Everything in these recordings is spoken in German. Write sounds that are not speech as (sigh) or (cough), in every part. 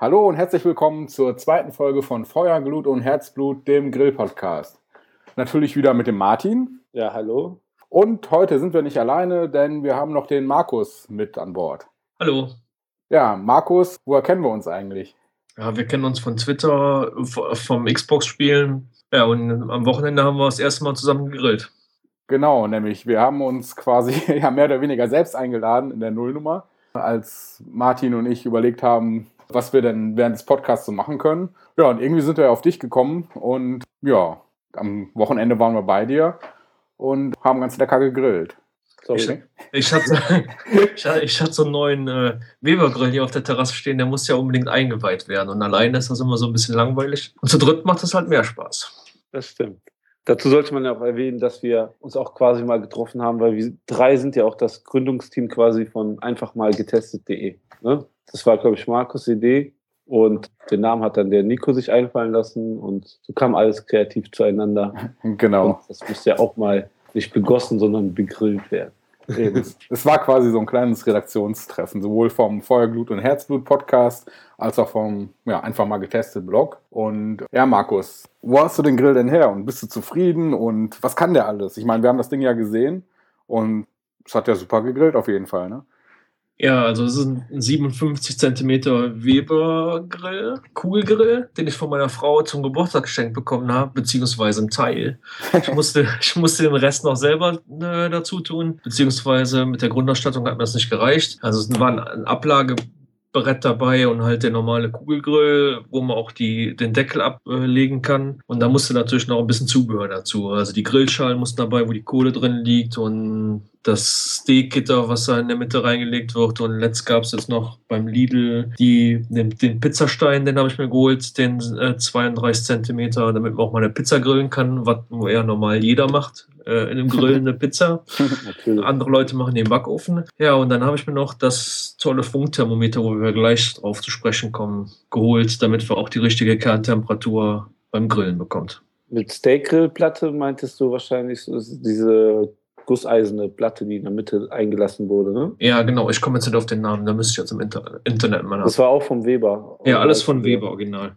Hallo und herzlich willkommen zur zweiten Folge von Feuer, Glut und Herzblut, dem Grill-Podcast. Natürlich wieder mit dem Martin. Ja, hallo. Und heute sind wir nicht alleine, denn wir haben noch den Markus mit an Bord. Hallo. Ja, Markus, woher kennen wir uns eigentlich? Ja, wir kennen uns von Twitter, vom Xbox-Spielen. Ja, und am Wochenende haben wir das erste Mal zusammen gegrillt. Genau, nämlich wir haben uns quasi (laughs) ja, mehr oder weniger selbst eingeladen in der Nullnummer, als Martin und ich überlegt haben, was wir denn während des Podcasts so machen können. Ja, und irgendwie sind wir auf dich gekommen und ja, am Wochenende waren wir bei dir und haben ganz lecker gegrillt. Ich, ich, hatte, (laughs) ich, ich, hatte so einen neuen äh, Weber-Grill hier auf der Terrasse stehen, der muss ja unbedingt eingeweiht werden. Und alleine ist das immer so ein bisschen langweilig. Und zu dritt macht das halt mehr Spaß. Das stimmt. Dazu sollte man ja auch erwähnen, dass wir uns auch quasi mal getroffen haben, weil wir drei sind ja auch das Gründungsteam quasi von einfach mal getestet.de. Ne? Das war, glaube ich, Markus' Idee. Und den Namen hat dann der Nico sich einfallen lassen und so kam alles kreativ zueinander. Genau. Und das musste ja auch mal nicht begossen, sondern begrillt werden. Es war quasi so ein kleines Redaktionstreffen, sowohl vom Feuerglut und Herzblut Podcast als auch vom ja, einfach mal getestet Blog. Und ja, Markus, wo hast du den Grill denn her und bist du zufrieden und was kann der alles? Ich meine, wir haben das Ding ja gesehen und es hat ja super gegrillt auf jeden Fall, ne? Ja, also es ist ein 57 cm Weber-Grill, Kugelgrill, den ich von meiner Frau zum Geburtstag geschenkt bekommen habe, beziehungsweise ein Teil. Ich (laughs) musste, ich musste den Rest noch selber äh, dazu tun, beziehungsweise mit der Grundausstattung hat mir das nicht gereicht. Also es war ein Ablage Brett dabei und halt der normale Kugelgrill, wo man auch die, den Deckel ablegen kann. Und da musste natürlich noch ein bisschen Zubehör dazu. Also die Grillschalen mussten dabei, wo die Kohle drin liegt und das Steakgitter, was da in der Mitte reingelegt wird. Und letzt gab es jetzt noch beim Lidl die, den, den Pizzastein, den habe ich mir geholt, den äh, 32 Zentimeter, damit man auch mal eine Pizza grillen kann, was ja normal jeder macht. Äh, in einem (laughs) Grill eine Pizza. Andere Leute machen den Backofen. Ja, und dann habe ich mir noch das tolle Funkthermometer, wo wir gleich drauf zu sprechen kommen, geholt, damit wir auch die richtige Kerntemperatur beim Grillen bekommt. Mit Steakgrillplatte meintest du wahrscheinlich diese gusseiserne Platte, die in der Mitte eingelassen wurde, ne? Ja, genau. Ich komme jetzt nicht auf den Namen, da müsste ich jetzt im Inter Internet mal nach. Das war auch vom Weber. Ja, alles von Weber, original.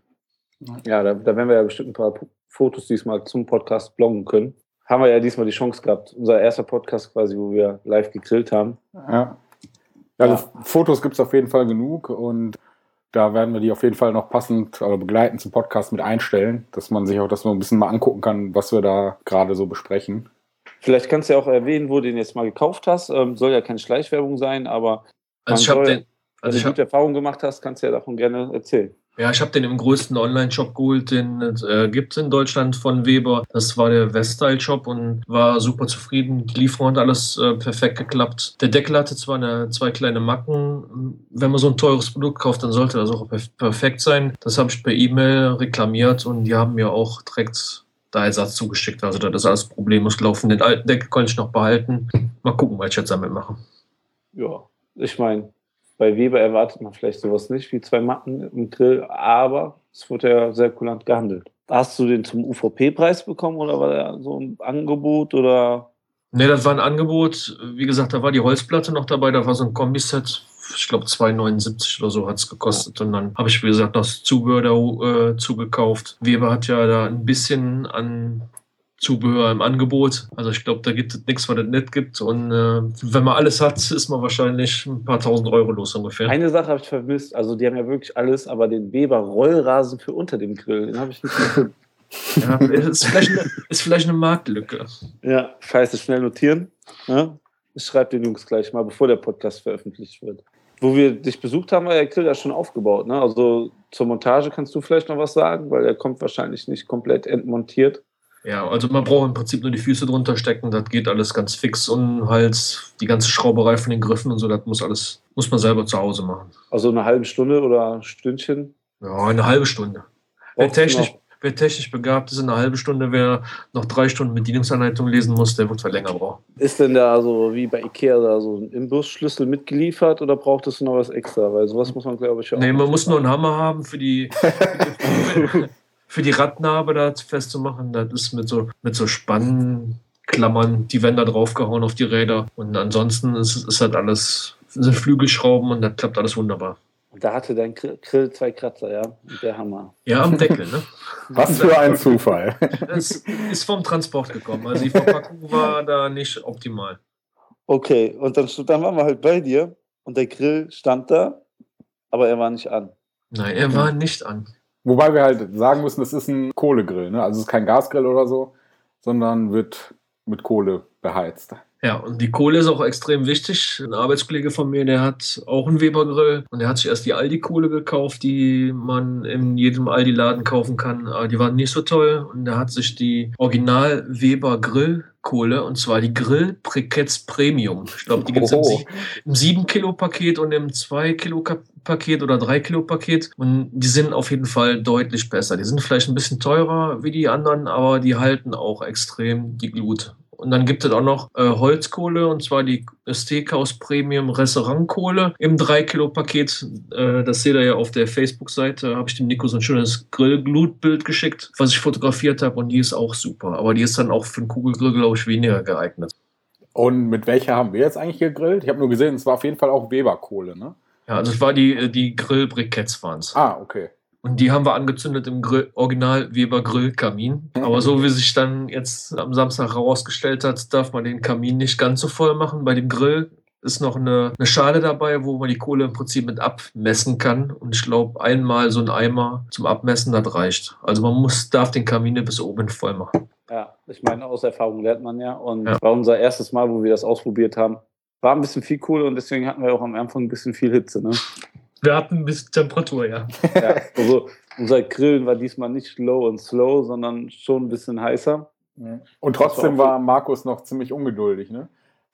Ja, da, da werden wir ja bestimmt ein paar Fotos diesmal zum Podcast bloggen können. Haben wir ja diesmal die Chance gehabt. Unser erster Podcast quasi, wo wir live gegrillt haben. Ja. Also ja. Fotos gibt es auf jeden Fall genug und da werden wir die auf jeden Fall noch passend oder begleitend zum Podcast mit einstellen, dass man sich auch das noch ein bisschen mal angucken kann, was wir da gerade so besprechen. Vielleicht kannst du ja auch erwähnen, wo du den jetzt mal gekauft hast. Ähm, soll ja keine Schleichwerbung sein, aber also ich soll, den, also wenn du gute Erfahrungen gemacht hast, kannst du ja davon gerne erzählen. Ja, ich habe den im größten Online-Shop geholt, den es äh, gibt in Deutschland von Weber. Das war der Weststyle-Shop und war super zufrieden. Die Lieferung hat alles äh, perfekt geklappt. Der Deckel hatte zwar eine, zwei kleine Macken. Wenn man so ein teures Produkt kauft, dann sollte das auch perfekt sein. Das habe ich per E-Mail reklamiert und die haben mir auch direkt da Ersatz zugeschickt. Also das ist alles problemlos gelaufen. Den alten Deckel konnte ich noch behalten. Mal gucken, was ich jetzt damit mache. Ja, ich meine, bei Weber erwartet man vielleicht sowas nicht wie zwei Matten im Grill, aber es wurde ja sehr kulant gehandelt. Hast du den zum UVP-Preis bekommen oder war der so ein Angebot oder? Nee, das war ein Angebot. Wie gesagt, da war die Holzplatte noch dabei, da war so ein Kombiset ich glaube 2,79 oder so hat es gekostet. Und dann habe ich, wie gesagt, das Zubehör da äh, zugekauft. Weber hat ja da ein bisschen an Zubehör im Angebot. Also ich glaube, da gibt es nichts, was es nicht gibt. Und äh, wenn man alles hat, ist man wahrscheinlich ein paar tausend Euro los ungefähr. Eine Sache habe ich vermisst. Also die haben ja wirklich alles, aber den Weber Rollrasen für unter dem Grill, den habe ich nicht gefunden. ja, ist vielleicht, eine, ist vielleicht eine Marktlücke. Ja, scheiße, schnell notieren. Ja? Ich schreibe den Jungs gleich mal, bevor der Podcast veröffentlicht wird wo wir dich besucht haben, war der Grill ja schon aufgebaut. Ne? Also zur Montage kannst du vielleicht noch was sagen, weil der kommt wahrscheinlich nicht komplett entmontiert. Ja, also man braucht im Prinzip nur die Füße drunter stecken, das geht alles ganz fix und halt die ganze Schrauberei von den Griffen und so, das muss alles, muss man selber zu Hause machen. Also eine halbe Stunde oder Stündchen? Ja, eine halbe Stunde. technisch, wer technisch begabt ist, in einer halben Stunde, wer noch drei Stunden Bedienungsanleitung lesen muss, der wird vielleicht länger brauchen. Ist denn da so wie bei Ikea da so ein Imbusschlüssel mitgeliefert oder braucht es noch was extra? Weil sowas muss man, glaube ich, auch. Nee, man muss nur einen Hammer haben für die. (laughs) (laughs) für, die Radnabe da festzumachen. Das ist mit so, mit so Spannklammern, die werden da draufgehauen auf die Räder. Und ansonsten ist, ist halt alles, sind Flügelschrauben und das klappt alles wunderbar. Und da hatte dein Gr- Grill zwei Kratzer, ja. Der Hammer. Ja, am Deckel, ne? (laughs) Was für ein Zufall. (laughs) Es ist vom Transport gekommen. Also die Verpackung war da nicht optimal. Okay, und dann, dann waren wir halt bei dir und der Grill stand da, aber er war nicht an. Nein, er war nicht an. Wobei wir halt sagen müssen, es ist ein Kohlegrill. Ne? Also es ist kein Gasgrill oder so, sondern wird mit Kohle beheizt. Ja, und die Kohle ist auch extrem wichtig. Ein Arbeitskollege von mir, der hat auch einen Weber-Grill und der hat sich erst die Aldi-Kohle gekauft, die man in jedem Aldi-Laden kaufen kann. Aber die waren nicht so toll und der hat sich die Original-Weber-Grill-Kohle und zwar die Grill Briketts Premium. Ich glaube, die gibt es im 7-Kilo-Paket und im 2-Kilo-Paket oder 3-Kilo-Paket. Und die sind auf jeden Fall deutlich besser. Die sind vielleicht ein bisschen teurer wie die anderen, aber die halten auch extrem die Glut. Und dann gibt es auch noch äh, Holzkohle, und zwar die Steakhouse Premium Restaurantkohle im 3-Kilo-Paket. Äh, das seht ihr ja auf der Facebook-Seite. Habe ich dem Nico so ein schönes Grillglutbild geschickt, was ich fotografiert habe. Und die ist auch super. Aber die ist dann auch für einen Kugelgrill, glaube ich, weniger geeignet. Und mit welcher haben wir jetzt eigentlich gegrillt? Ich habe nur gesehen, es war auf jeden Fall auch Weberkohle, ne? Ja, also es war die, äh, die Grillbriketts waren es. Ah, okay. Und die haben wir angezündet im Grill, Original Weber Grillkamin. Aber so wie sich dann jetzt am Samstag herausgestellt hat, darf man den Kamin nicht ganz so voll machen. Bei dem Grill ist noch eine, eine Schale dabei, wo man die Kohle im Prinzip mit abmessen kann. Und ich glaube, einmal so ein Eimer zum Abmessen, das reicht. Also man muss, darf den Kamin bis oben voll machen. Ja, ich meine, aus Erfahrung lernt man ja. Und Ja. war unser erstes Mal, wo wir das ausprobiert haben. War ein bisschen viel Kohle und deswegen hatten wir auch am Anfang ein bisschen viel Hitze. Ne? Wir hatten ein bisschen Temperatur, ja. (laughs) Ja, also unser Grillen war diesmal nicht low und slow, sondern schon ein bisschen heißer. Und trotzdem war war Markus noch ziemlich ungeduldig, ne?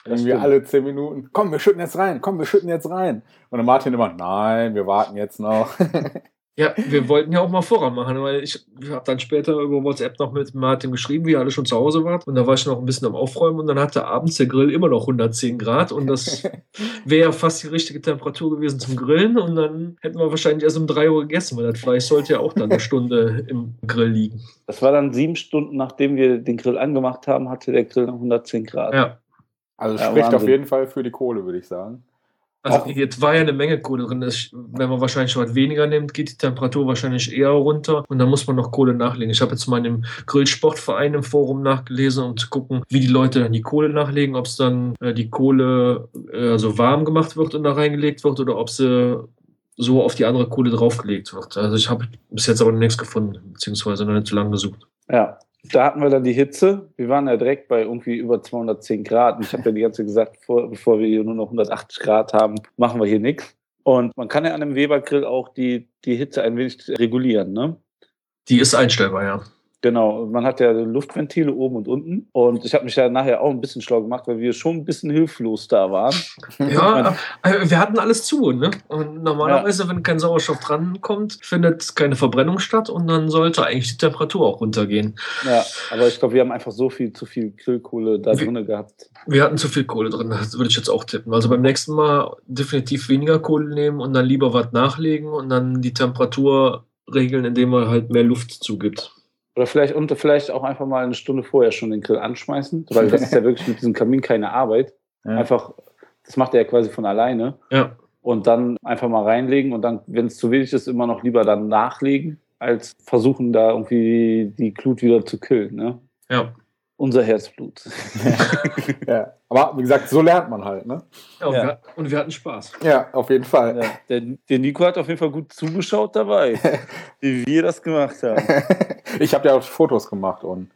Irgendwie alle zehn Minuten, komm, wir schütten jetzt rein, komm, wir schütten jetzt rein. Und dann Martin immer, nein, wir warten jetzt noch. (laughs) Ja, wir wollten ja auch mal Vorrat machen, weil ich habe dann später über WhatsApp noch mit Martin geschrieben, wie ihr alle schon zu Hause wart. Und da war ich noch ein bisschen am Aufräumen und dann hatte abends der Grill immer noch 110 Grad und das (laughs) wäre fast die richtige Temperatur gewesen zum Grillen. Und dann hätten wir wahrscheinlich erst um 3 Uhr gegessen, weil das Fleisch sollte ja auch dann eine Stunde im Grill liegen. Das war dann sieben Stunden, nachdem wir den Grill angemacht haben, hatte der Grill noch 110 Grad. Ja. Also Ja, spricht auf Wahnsinn. jeden Fall für die Kohle, würde ich sagen. Also Auch- jetzt war ja eine Menge Kohle drin. Das, wenn man wahrscheinlich was weniger nimmt, geht die Temperatur wahrscheinlich eher runter und dann muss man noch Kohle nachlegen. Ich habe jetzt mal in dem Grillsportverein im Forum nachgelesen, um zu gucken, wie die Leute dann die Kohle nachlegen, ob es dann äh, die Kohle äh, so warm gemacht wird und da reingelegt wird oder ob sie so auf die andere Kohle draufgelegt wird. Also ich habe bis jetzt aber nichts gefunden, beziehungsweise noch nicht so lange gesucht. Ja, da hatten wir dann die Hitze. Wir waren ja direkt bei irgendwie über 210 Grad. Und ich habe ja die ganze Zeit gesagt, vor, bevor wir hier nur noch 180 Grad haben, machen wir hier nichts. Und man kann ja an einem Weber-Grill auch die, die Hitze ein wenig regulieren, ne? Die ist einstellbar, ja. Genau, man hat ja Luftventile oben und unten. Und ich habe mich ja nachher auch ein bisschen schlau gemacht, weil wir schon ein bisschen hilflos da waren. Ja, äh, wir hatten alles zu, ne? Und normalerweise, wenn kein Sauerstoff drankommt, findet keine Verbrennung statt und dann sollte eigentlich die Temperatur auch runtergehen. Ja, aber ich glaube, wir haben einfach so viel zu viel Grillkohle da drin gehabt. Wir hatten zu viel Kohle drin, das würde ich jetzt auch tippen. Also beim nächsten Mal definitiv weniger Kohle nehmen und dann lieber was nachlegen und dann die Temperatur regeln, indem man halt mehr Luft zugibt. Oder vielleicht, und vielleicht auch einfach mal eine Stunde vorher schon den Grill anschmeißen, weil das ist ja (laughs) wirklich mit diesem Kamin keine Arbeit. Ja. Einfach, das macht er ja quasi von alleine. Ja, Und dann einfach mal reinlegen und dann, wenn es zu wenig ist, immer noch lieber dann nachlegen, als versuchen, da irgendwie die Glut wieder zu killen. Ne? ja. Unser Herzblut. (laughs) ja. Aber wie gesagt, so lernt man halt, ne? ja, und, Ja. Wir, und wir hatten Spaß. Ja, auf jeden Fall. Ja, der, der Nico hat auf jeden Fall gut zugeschaut dabei, (laughs) wie wir das gemacht haben. (laughs) ich habe ja auch Fotos gemacht und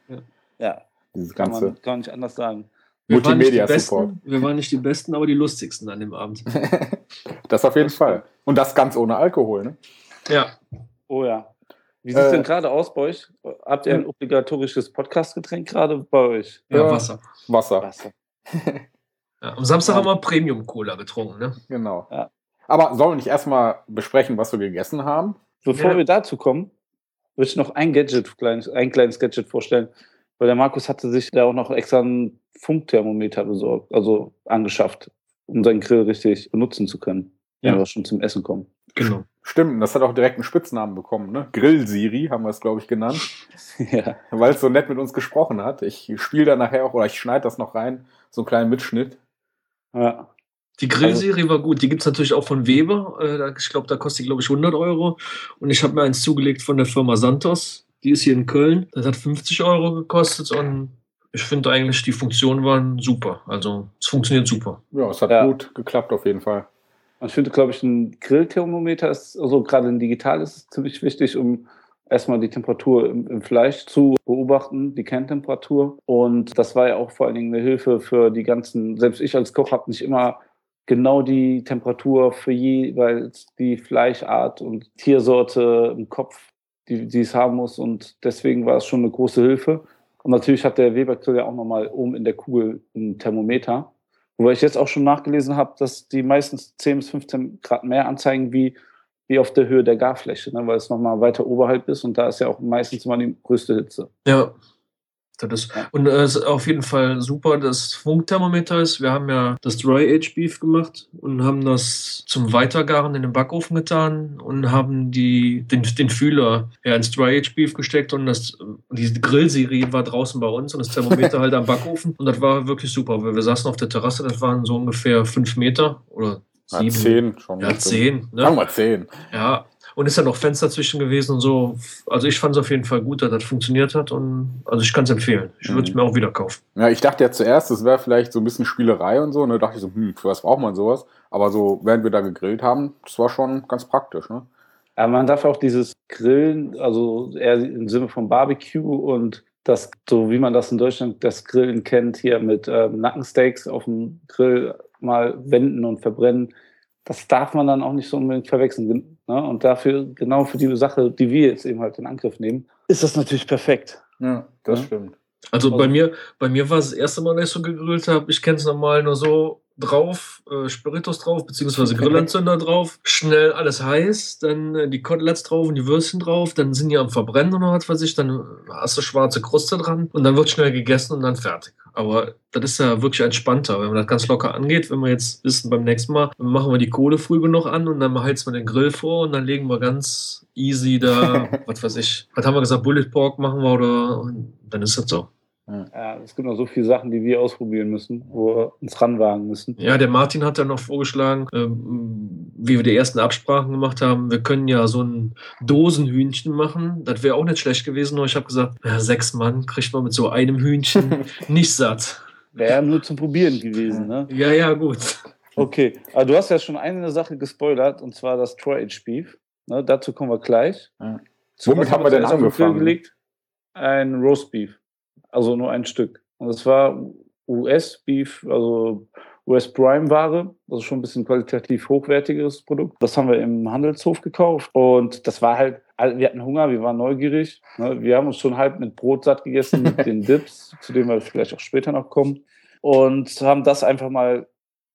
Ja, dieses kann ganze. man gar nicht anders sagen. Wir waren, nicht die Multimedia-Support. Besten, wir waren nicht die Besten, aber die lustigsten an dem Abend. Das auf jeden Fall. Und das ganz ohne Alkohol, ne? Ja, Oh ja. Wie sieht es Äh, denn gerade aus bei euch? Habt ihr ein obligatorisches Podcast-Getränk gerade bei euch? ja, Ja. Wasser. Wasser, Wasser. Ja, am Samstag Ja. haben wir Premium-Cola getrunken, ne? genau. Ja. Aber sollen wir nicht erstmal besprechen, was wir gegessen haben? Bevor Ja. wir dazu kommen, würde ich noch ein Gadget, kleines, ein kleines Gadget vorstellen. Weil der Markus hatte sich da auch noch extra ein Funkthermometer besorgt, also angeschafft, um seinen Grill richtig benutzen zu können, wenn wir schon zum Essen kommen. Genau. Stimmt, das hat auch direkt einen Spitznamen bekommen, ne? Grill-Siri haben wir es, glaube ich, genannt. ja. Weil es so nett mit uns gesprochen hat. Ich spiele da nachher auch, oder ich schneide das noch rein, so einen kleinen Mitschnitt. ja. Die Grillserie war gut. Die gibt es natürlich auch von Weber. Äh, ich glaube, da kostet die, glaube ich, 100 Euro. Und ich habe mir eins zugelegt von der Firma Santos. Die ist hier in Köln. Das hat 50 Euro gekostet und ich finde eigentlich, die Funktionen waren super. Also es funktioniert super. Ja, es hat ja. gut geklappt auf jeden Fall. Ich finde, glaube ich, ein Grillthermometer ist, also gerade ein digital ist ziemlich wichtig, um erstmal die Temperatur im, im, Fleisch zu beobachten, die Kerntemperatur. Und das war ja auch vor allen Dingen eine Hilfe für die ganzen, selbst ich als Koch habe nicht immer genau die Temperatur für jeweils die Fleischart und Tiersorte im Kopf, die, die es haben muss. Und deswegen war es schon eine große Hilfe. Und natürlich hat der Weber-Grill ja auch nochmal oben in der Kugel ein Thermometer. Wobei ich jetzt auch schon nachgelesen habe, dass die meistens 10 bis 15 Grad mehr anzeigen wie, wie auf der Höhe der Garfläche, ne? weil es nochmal weiter oberhalb ist und da ist ja auch meistens immer die größte Hitze. Ja, das und es äh, ist auf jeden Fall super, dass Funkthermometer ist. Wir haben ja das Dry Age Beef gemacht und haben das zum Weitergaren in den Backofen getan und haben die, den, den Fühler ja, ins Dry Age Beef gesteckt und das, die Grillserie war draußen bei uns und das Thermometer halt am Backofen. Und das war wirklich super, weil wir saßen auf der Terrasse, das waren so ungefähr fünf Meter oder sieben. Ja, zehn schon. Ja, zehn. Ne? Sagen wir zehn. Ja, und ist ja noch Fenster zwischen gewesen und so. Also ich fand es auf jeden Fall gut, dass das funktioniert hat und also ich kann es empfehlen. Ich würde es mhm. mir auch wieder kaufen. Ja, ich dachte ja zuerst, das wäre vielleicht so ein bisschen Spielerei und so. Und da dachte ich so, hm, für was braucht man sowas? Aber so, während wir da gegrillt haben, das war schon ganz praktisch, ne? Ja, man darf auch dieses Grillen, also eher im Sinne von Barbecue und das, so wie man das in Deutschland das Grillen kennt, hier mit ähm, Nackensteaks auf dem Grill mal wenden und verbrennen, das darf man dann auch nicht so unbedingt verwechseln. Ne? Und dafür, genau für die Sache, die wir jetzt eben halt in Angriff nehmen, ist das natürlich perfekt. Ja, das ja? stimmt. Also, also bei mir, bei mir war es das erste Mal, dass ich so gegrillt habe. Ich kenne es normal nur so drauf, äh, Spiritus drauf, beziehungsweise Grillanzünder drauf, schnell alles heiß, dann äh, die Koteletts drauf und die Würstchen drauf, dann sind die am Verbrennen oder was weiß ich, dann hast du schwarze Kruste dran und dann wird schnell gegessen und dann fertig. Aber das ist ja wirklich entspannter, wenn man das ganz locker angeht. Wenn wir jetzt wissen, beim nächsten Mal machen wir die Kohle früh genug an und dann heizen wir den Grill vor und dann legen wir ganz easy da, (laughs) was weiß ich, was haben wir gesagt, Bullet Pork machen wir oder dann ist das so. Ja, es gibt noch so viele Sachen, die wir ausprobieren müssen, wo wir uns ranwagen müssen. Ja, der Martin hat ja noch vorgeschlagen, ähm, wie wir die ersten Absprachen gemacht haben, wir können ja so ein Dosenhühnchen machen. Das wäre auch nicht schlecht gewesen, nur ich habe gesagt, ja, sechs Mann kriegt man mit so einem Hühnchen (laughs) nicht satt. Wäre nur zum Probieren gewesen, ne? Ja, ja, gut. Okay, aber du hast ja schon eine Sache gespoilert, und zwar das Troy Age Beef. Ne, dazu kommen wir gleich. Ja. Womit haben wir denn angefangen? Ein Roast Beef also nur ein Stück. Und es war US-Beef, also US-Prime-Ware, also schon ein bisschen qualitativ hochwertigeres Produkt. Das haben wir im Handelshof gekauft und das war halt, wir hatten Hunger, wir waren neugierig. Ne? Wir haben uns schon halb mit Brot satt gegessen, mit den (laughs) Dips, zu denen wir vielleicht auch später noch kommen. Und haben das einfach mal,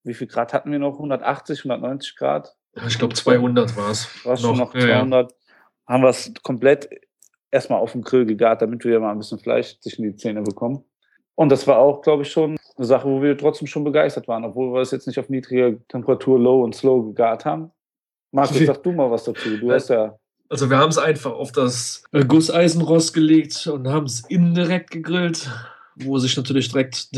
wie viel Grad hatten wir noch? 180, 190 Grad? Ich glaube 200 war es. War es schon noch 200. Ja. Haben wir es komplett erstmal auf dem Grill gegart, damit wir mal ein bisschen Fleisch zwischen die Zähne bekommen. Und das war auch, glaube ich, schon eine Sache, wo wir trotzdem schon begeistert waren, obwohl wir es jetzt nicht auf niedriger Temperatur low und slow gegart haben. Markus, sag du mal was dazu. Du hast ja. Also wir haben es einfach auf das Gusseisenrost gelegt und haben es indirekt gegrillt, wo sich natürlich direkt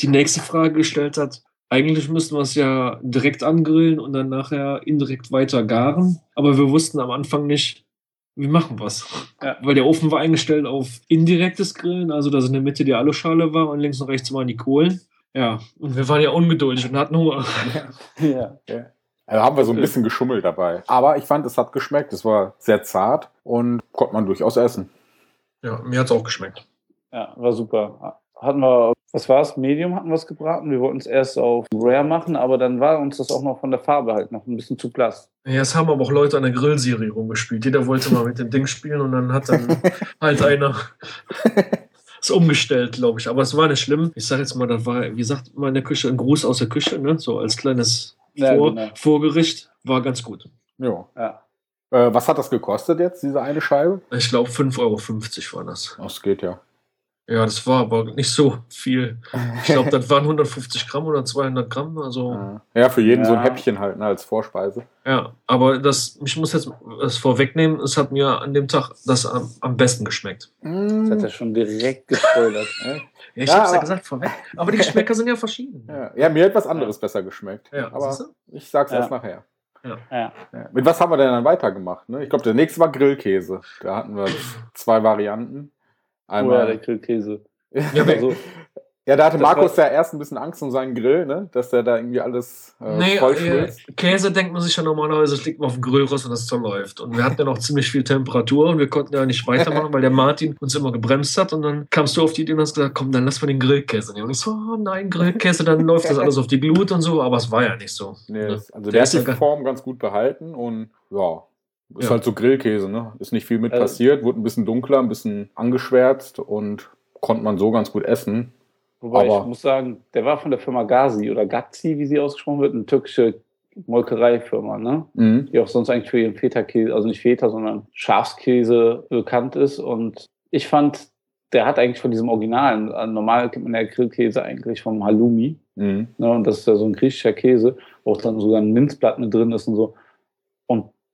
die nächste Frage gestellt hat. Eigentlich müssten wir es ja direkt angrillen und dann nachher indirekt weiter garen. Aber wir wussten am Anfang nicht, wir machen was. Ja. Weil der Ofen war eingestellt auf indirektes Grillen, also dass in der Mitte die Aluschale war und links und rechts waren die Kohlen. Ja, und wir waren ja ungeduldig und hatten Hunger. (laughs) Ja, ja. Also haben wir so ein bisschen geschummelt dabei. Aber ich fand, es hat geschmeckt. Es war sehr zart und konnte man durchaus essen. Ja, mir hat es auch geschmeckt. Ja, war super. Hatten wir was war es? Medium hatten wir es gebraten. Wir wollten es erst auf Rare machen, aber dann war uns das auch noch von der Farbe halt noch ein bisschen zu blass. Ja, es haben aber auch Leute an der Grillserie rumgespielt. Jeder wollte mal mit dem Ding spielen und dann hat dann (laughs) halt einer es umgestellt, glaube ich. Aber es war nicht schlimm. Ich sage jetzt mal, das war, wie sagt man in der Küche, ein Gruß aus der Küche, ne? so als kleines ja, Vor genau. Vorgericht. War ganz gut. Jo. Ja. Äh, was hat das gekostet jetzt, diese eine Scheibe? Ich glaube 5,50 Euro war das. Das geht ja. Ja, das war aber nicht so viel. Ich glaube, das waren 150 Gramm oder 200 Gramm. Also, Ja, für jeden so ein Ja. Häppchen halt ne, als Vorspeise. ja, aber das, ich muss jetzt das vorwegnehmen, es hat mir an dem Tag das am, am besten geschmeckt. Das hat er schon direkt gespoilert. Ja, ich Ja, hab's ja gesagt, vorweg. Aber die Geschmäcker sind ja verschieden. Ja, ja, mir hat was anderes besser geschmeckt. Ja, aber ich sag's Ja. erst nachher. Ja. Ja. Mit was haben wir denn dann weitergemacht? Ne? Ich glaube, der nächste war Grillkäse. Da hatten wir (laughs) zwei Varianten. Oh ja, Einmal. der Grillkäse. Ja, (laughs) Also, Ja, da hatte Das Markus war- ja erst ein bisschen Angst um seinen Grill, ne? dass der da irgendwie alles äh, Nee, voll äh. Käse denkt man sich ja normalerweise, es liegt mal auf dem Grillrost und das zerläuft. Und wir hatten ja noch ziemlich viel Temperatur und wir konnten ja nicht weitermachen, weil der Martin uns immer gebremst hat. Und dann kamst du auf die Idee und hast gesagt, komm, dann lass mal den Grillkäse nehmen. Und ich so, oh nein, Grillkäse, dann (laughs) läuft das alles auf die Glut und so. Aber es war ja nicht so. Nee, Ne? das, also Der der ist hat die Form ganz gut behalten und ja, ist Ja. halt so Grillkäse, ne? Ist nicht viel mit Also- passiert, wurde ein bisschen dunkler, ein bisschen angeschwärzt und konnte man so ganz gut essen. wobei Aber- ich muss sagen, der war von der Firma Gazi oder Gazi, wie sie ausgesprochen wird, eine türkische Molkereifirma, ne? Mhm. die auch sonst eigentlich für ihren Feta-Käse, also nicht Feta, sondern Schafskäse bekannt ist. Und ich fand, der hat eigentlich von diesem Originalen, also normal kennt man ja Grillkäse eigentlich vom Halloumi. Mhm. Ne? Und das ist ja so ein griechischer Käse, wo auch dann sogar ein Minzblatt mit drin ist und so.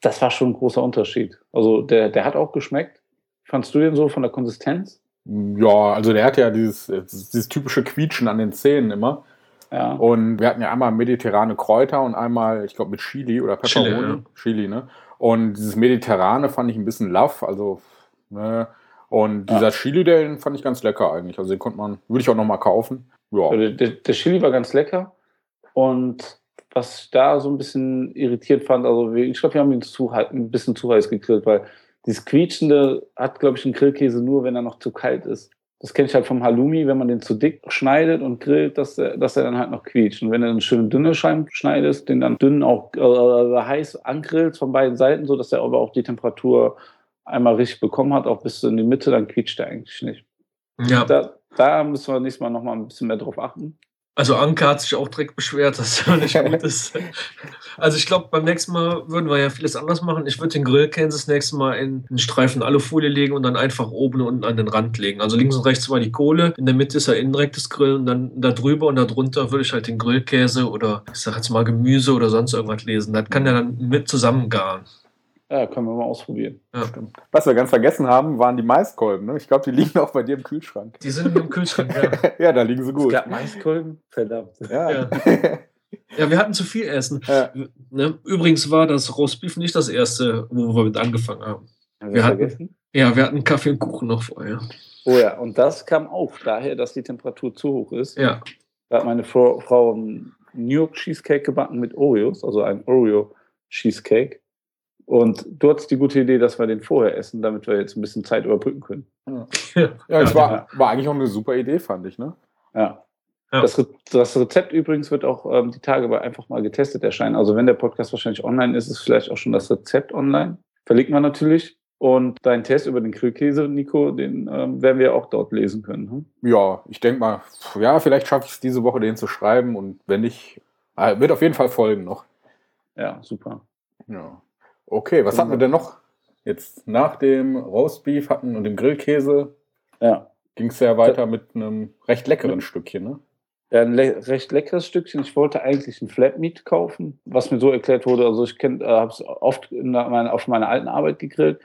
Das war schon ein großer Unterschied. Also der, der hat auch geschmeckt. Fandst du den so von der Konsistenz? Ja, also der hat ja dieses, dieses typische Quietschen an den Zähnen immer. Ja. Und wir hatten ja einmal mediterrane Kräuter und einmal, ich glaube, mit Chili oder Chili, Pepperoni. ja. Chili, ne? Und dieses Mediterrane fand ich ein bisschen laff, also, ne? Und Ja. dieser Chili, den fand ich ganz lecker eigentlich. Also den konnte man, würde ich auch nochmal kaufen. Ja. Der, der, der Chili war ganz lecker. Und was ich da so ein bisschen irritiert fand, also ich glaube, wir haben ihn zu, ein bisschen zu heiß gegrillt, weil dieses Quietschende hat, glaube ich, ein Grillkäse nur, wenn er noch zu kalt ist. Das kenne ich halt vom Halloumi, wenn man den zu dick schneidet und grillt, dass er, dass er dann halt noch quietscht. Und wenn du eine schöne dünne Scheiben schneidest, den dann dünn auch äh, heiß angrillst von beiden Seiten, so dass er aber auch die Temperatur einmal richtig bekommen hat, auch bis in die Mitte, dann quietscht er eigentlich nicht. Ja, Da, da müssen wir nächstes Mal noch mal ein bisschen mehr drauf achten. Also Anke hat sich auch direkt beschwert, (laughs) dass er nicht gut ist. Also ich glaube, beim nächsten Mal würden wir ja vieles anders machen. Ich würde den Grillkäse das nächste Mal in einen Streifen Alufolie legen und dann einfach oben und unten an den Rand legen. Also links und rechts war die Kohle, in der Mitte ist ja indirektes Grill und dann da drüber und da drunter würde ich halt den Grillkäse oder ich sag jetzt mal Gemüse oder sonst irgendwas lesen. Das kann ja dann mit zusammengaren. Ja, können wir mal ausprobieren. Ja. Was wir ganz vergessen haben, waren die Maiskolben. Ne? Ich glaube, die (laughs) liegen auch bei dir im Kühlschrank. Die sind im Kühlschrank, ja. (laughs) ja, da liegen sie gut. gab Maiskolben? Verdammt. Ja. Ja. (laughs) Ja, wir hatten zu viel Essen. Ja. Ne? Übrigens war das Roastbeef nicht das erste, wo wir mit angefangen haben. Haben Wir wir hatten- vergessen? Ja, wir hatten Kaffee und Kuchen noch vorher. Oh ja, und das kam auch daher, dass die Temperatur zu hoch ist. Ja, Da hat meine Frau, Frau einen New York Cheesecake gebacken mit Oreos, also ein Oreo Cheesecake. Und du hattest die gute Idee, dass wir den vorher essen, damit wir jetzt ein bisschen Zeit überbrücken können. Ja, es Ja. war, war eigentlich auch eine super Idee, fand ich. Ne? Ja. Ja. Das, Re das Rezept übrigens wird auch ähm, die Tage bei einfach mal getestet erscheinen. Also wenn der Podcast wahrscheinlich online ist, ist vielleicht auch schon das Rezept online. Verlinkt man natürlich. Und deinen Test über den Grillkäse, Nico, den ähm, werden wir auch dort lesen können. Hm? Ja, ich denke mal, ja, vielleicht schaffe ich es diese Woche, den zu schreiben. Und wenn nicht, äh, wird auf jeden Fall folgen noch. Ja, super. Ja. Okay, was hatten wir denn noch? Jetzt nach dem Roastbeef hatten und dem Grillkäse Ja. ging es ja weiter mit einem recht leckeren Stückchen. Ne? Ja, ein le recht leckeres Stückchen. Ich wollte eigentlich ein Flatmeat kaufen, was mir so erklärt wurde. Also ich äh, habe es oft in meine, auf meiner alten Arbeit gegrillt.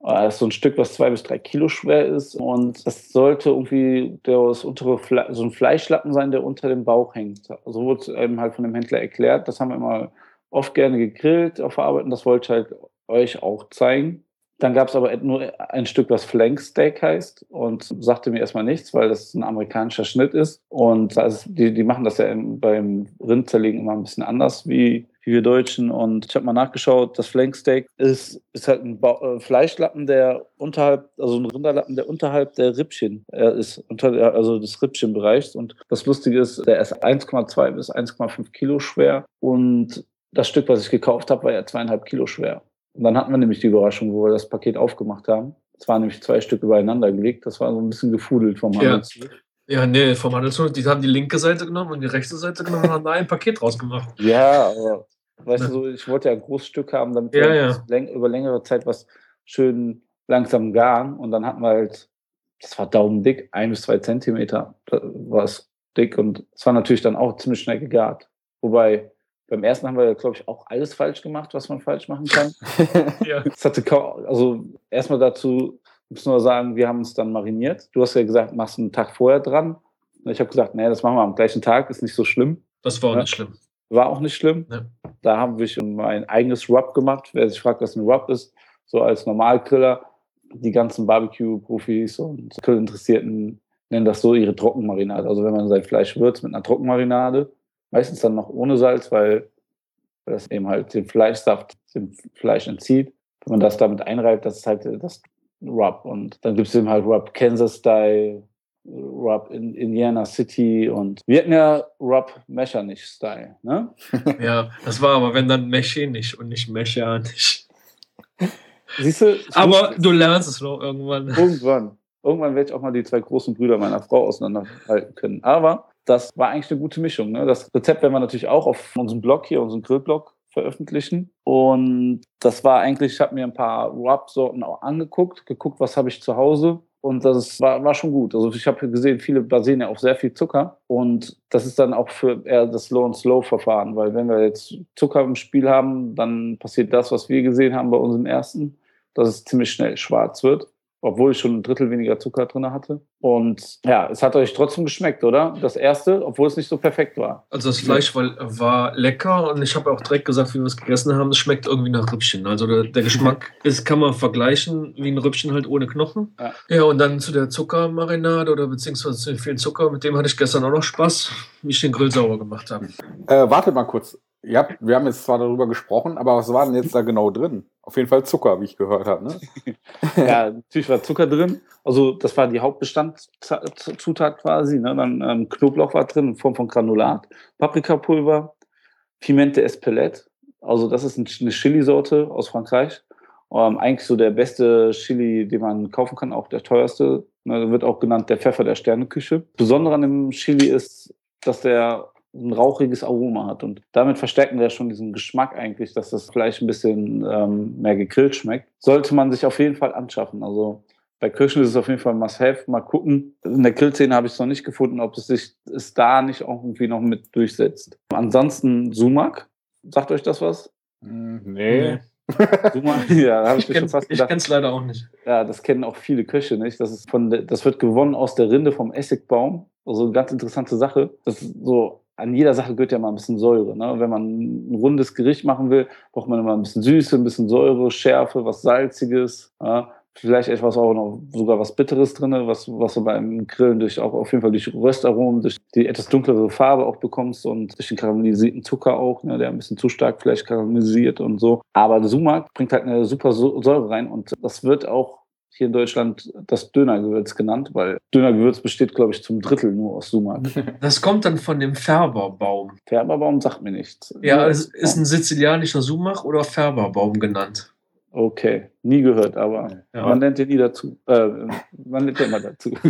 Äh, Das ist so ein Stück, was zwei bis drei Kilo schwer ist. Und das sollte irgendwie der, das untere Fle so ein Fleischlappen sein, der unter dem Bauch hängt. So wurde es eben halt von dem Händler erklärt. Das haben wir immer oft gerne gegrillt auf der Arbeit und das wollte ich halt euch auch zeigen. Dann gab es aber nur ein Stück, was Flank Steak heißt und sagte mir erstmal nichts, weil das ein amerikanischer Schnitt ist. Und also die, die machen das ja im, beim Rindzerlegen immer ein bisschen anders wie, wie wir Deutschen. Und ich habe mal nachgeschaut, das Flank Steak ist, ist halt ein ba äh, Fleischlappen, der unterhalb, also ein Rinderlappen, der unterhalb der Rippchen äh, ist, unter also des Rippchenbereichs. Und das Lustige ist, der ist 1,2 bis 1,5 Kilo schwer. Und das Stück, was ich gekauft habe, war ja zweieinhalb Kilo schwer. Und dann hatten wir nämlich die Überraschung, wo wir das Paket aufgemacht haben. Es waren nämlich zwei Stück übereinander gelegt. Das war so ein bisschen gefudelt vom Ja. Handelshof. ja, nee, vom Handelshof, die haben die linke Seite genommen und die rechte Seite genommen und haben da ein Paket rausgemacht. (laughs) Ja, aber weißt du, so, ich wollte ja ein großes Stück haben, damit Ja, wir ja. läng über längere Zeit was schön langsam garen. Und dann hatten wir halt das war daumendick, ein bis zwei Zentimeter war es dick und es war natürlich dann auch ziemlich schnell gegart. Wobei beim ersten haben wir, glaube ich, auch alles falsch gemacht, was man falsch machen kann. (laughs) ja. Es hatte kaum, also erstmal dazu müssen wir sagen, wir haben uns dann mariniert. Du hast ja gesagt, machst einen Tag vorher dran. Ich habe gesagt, nee, das machen wir am gleichen Tag, ist nicht so schlimm. Das war auch ja. nicht schlimm. War auch nicht schlimm. Ja. Da haben wir mein eigenes Rub gemacht. Wer sich fragt, was ein Rub ist, so als Normalgriller, die ganzen Barbecue-Profis und Grillinteressierten nennen das so ihre Trockenmarinade. Also wenn man sein Fleisch würzt mit einer Trockenmarinade, meistens dann noch ohne Salz, weil das eben halt den Fleischsaft dem Fleisch entzieht. Wenn man das damit einreibt, das ist halt das Rub. Und dann gibt es eben halt Rub Kansas Style, Rub in Indiana City und wir hatten ja Rub Mechanisch Style, ne? (laughs) ja, das war aber wenn dann Mechanisch und nicht mechanisch. Siehst du? Aber du lernst es noch irgendwann. Irgendwann. Irgendwann werde ich auch mal die zwei großen Brüder meiner Frau auseinanderhalten können. Aber das war eigentlich eine gute Mischung. Ne? Das Rezept werden wir natürlich auch auf unserem Blog hier, unserem Grillblog veröffentlichen. Und das war eigentlich, ich habe mir ein paar Rub-Sorten auch angeguckt, geguckt, was habe ich zu Hause. Und das war, war schon gut. Also ich habe gesehen, viele basieren ja auf sehr viel Zucker. Und das ist dann auch für eher das Low- and Slow-Verfahren. Weil wenn wir jetzt Zucker im Spiel haben, dann passiert das, was wir gesehen haben bei unserem ersten, dass es ziemlich schnell schwarz wird obwohl ich schon ein Drittel weniger Zucker drin hatte. Und ja, es hat euch trotzdem geschmeckt, oder? Das erste, obwohl es nicht so perfekt war. Also das Fleisch war, war lecker und ich habe auch direkt gesagt, wie wir es gegessen haben, es schmeckt irgendwie nach Rippchen. Also der, der Geschmack (laughs) ist, kann man vergleichen wie ein Rippchen halt ohne Knochen. Ja. ja, und dann zu der Zuckermarinade oder beziehungsweise zu viel Zucker, mit dem hatte ich gestern auch noch Spaß, wie ich den Grill sauber gemacht habe. Äh, wartet mal kurz. Ja, wir haben jetzt zwar darüber gesprochen, aber was war denn jetzt da genau drin? Auf jeden Fall Zucker, wie ich gehört habe. Ne? (laughs) ja, natürlich war Zucker drin. Also das war die Hauptbestandzutat quasi. Ne? Dann ähm, Knoblauch war drin in Form von Granulat, Paprikapulver, Pimente Espelette. Also das ist eine Chili-Sorte aus Frankreich. Ähm, eigentlich so der beste Chili, den man kaufen kann, auch der teuerste. Ne? Wird auch genannt der Pfeffer der Sterneküche. Besonders an dem Chili ist, dass der ein rauchiges Aroma hat. Und damit verstärken wir schon diesen Geschmack eigentlich, dass das Fleisch ein bisschen ähm, mehr gegrillt schmeckt. Sollte man sich auf jeden Fall anschaffen. Also bei Kirschen ist es auf jeden Fall must-have. Mal gucken. In der Grillszene habe ich es noch nicht gefunden, ob es sich es da nicht auch irgendwie noch mit durchsetzt. Ansonsten Sumak. Sagt euch das was? Hm, nee. (laughs) Sumak, ja, da habe ich, ich schon fast gedacht. Ich kenne es leider auch nicht. Ja, das kennen auch viele Köche nicht. Das, ist von, das wird gewonnen aus der Rinde vom Essigbaum. Also eine ganz interessante Sache. Das ist so an jeder Sache gehört ja mal ein bisschen Säure. Ne? Wenn man ein rundes Gericht machen will, braucht man immer ein bisschen Süße, ein bisschen Säure, Schärfe, was Salziges. Ja? Vielleicht etwas auch noch sogar was Bitteres drin, was, was du beim Grillen durch auch auf jeden Fall durch Röstaromen, durch die etwas dunklere Farbe auch bekommst und durch den karamellisierten Zucker auch, ne, der ein bisschen zu stark vielleicht karamellisiert und so. Aber der Sumak bringt halt eine super Säure rein und das wird auch hier in Deutschland das Dönergewürz genannt, weil Dönergewürz besteht, glaube ich, zum Drittel nur aus Sumak. (laughs) Das kommt dann von dem Färberbaum. Färberbaum sagt mir nichts. Ja, es ist ein sizilianischer Sumak oder Färberbaum genannt. Okay, nie gehört, aber ja. man nennt den nie dazu. Äh, man nennt den immer dazu. (laughs)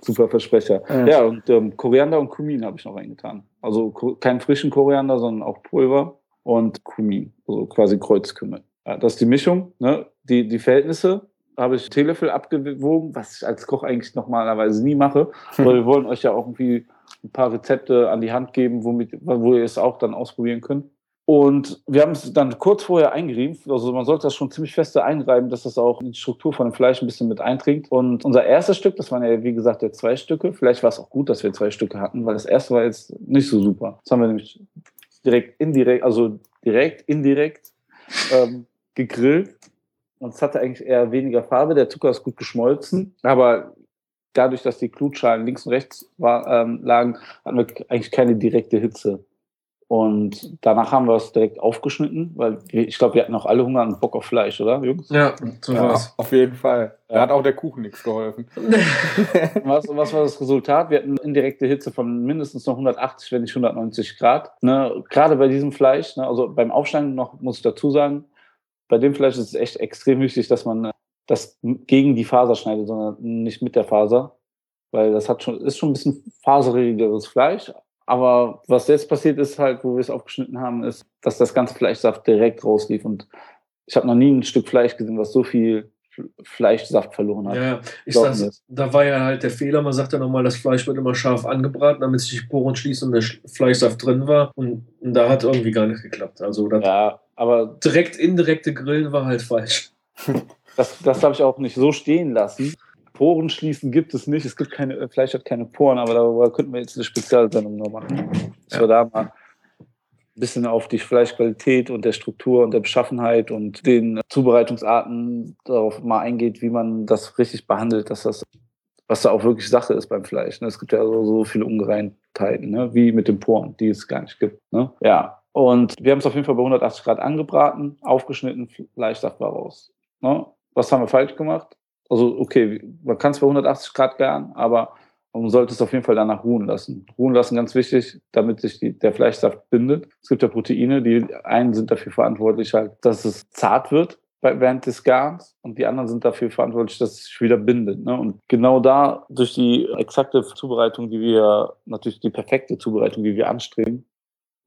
Super Versprecher. Ja, ja und ähm, Koriander und Kumin habe ich noch reingetan. Also keinen frischen Koriander, sondern auch Pulver und Kumin, also quasi Kreuzkümmel. Ja, das ist die Mischung. Ne? Die, die Verhältnisse habe ich Teelöffel abgewogen, was ich als Koch eigentlich normalerweise nie mache. (laughs) Aber wir wollen euch ja auch irgendwie ein paar Rezepte an die Hand geben, womit, wo ihr es auch dann ausprobieren könnt. Und wir haben es dann kurz vorher eingerieben. Also man sollte das schon ziemlich feste einreiben, dass das auch in die Struktur von dem Fleisch ein bisschen mit eintrinkt. Und unser erstes Stück, das waren ja wie gesagt ja zwei Stücke. Vielleicht war es auch gut, dass wir zwei Stücke hatten, weil das erste war jetzt nicht so super. Das haben wir nämlich direkt indirekt, also direkt indirekt ähm, gegrillt und es hatte eigentlich eher weniger Farbe. Der Zucker ist gut geschmolzen, aber dadurch, dass die Klutschalen links und rechts war, ähm, lagen, hatten wir eigentlich keine direkte Hitze. Und danach haben wir es direkt aufgeschnitten, weil ich glaube, wir hatten auch alle Hunger und Bock auf Fleisch, oder, Jungs? Ja, so ja auf jeden Fall. Da hat auch der Kuchen nichts geholfen. (laughs) was, was, war das Resultat? Wir hatten indirekte Hitze von mindestens noch 180, wenn nicht 190 Grad. Ne? Gerade bei diesem Fleisch, ne? also beim Aufschneiden noch, muss ich dazu sagen, bei dem Fleisch ist es echt extrem wichtig, dass man äh, das gegen die Faser schneidet, sondern nicht mit der Faser. Weil das hat schon, ist schon ein bisschen faserigeres Fleisch. Aber was jetzt passiert ist halt, wo wir es aufgeschnitten haben, ist, dass das ganze Fleischsaft direkt rauslief. Und ich habe noch nie ein Stück Fleisch gesehen, was so viel Fleischsaft verloren hat. Ja, ich sag's, da war ja halt der Fehler. Man sagt ja nochmal, das Fleisch wird immer scharf angebraten, damit sich die Poren schließen und der Fleischsaft drin war. Und, und da hat irgendwie gar nicht geklappt. Also ja, aber direkt indirekte Grillen war halt falsch. (laughs) Das, das habe ich auch nicht so stehen lassen. Poren schließen gibt es nicht. Es gibt keine, Fleisch hat keine Poren, aber darüber könnten wir jetzt eine Spezialsendung noch machen. Dass ja. wir da mal bisschen auf die Fleischqualität und der Struktur und der Beschaffenheit und den Zubereitungsarten darauf mal eingeht, wie man das richtig behandelt, dass das, was da auch wirklich Sache ist beim Fleisch. Ne? Es gibt ja so, so viele Ungereimtheiten, ne? wie mit den Poren, die es gar nicht gibt. Ne? Ja, und wir haben es auf jeden Fall bei 180 Grad angebraten, aufgeschnitten, Fleischsaft war raus. Ne? Was haben wir falsch gemacht? Also, okay, man kann es bei 180 Grad gern, aber man sollte es auf jeden Fall danach ruhen lassen. Ruhen lassen, ganz wichtig, damit sich die, der Fleischsaft bindet. Es gibt ja Proteine, die einen sind dafür verantwortlich, halt, dass es zart wird während des Garns und die anderen sind dafür verantwortlich, dass es sich wieder bindet. Ne? Und genau da, durch die exakte Zubereitung, die wir, natürlich die perfekte Zubereitung, die wir anstreben,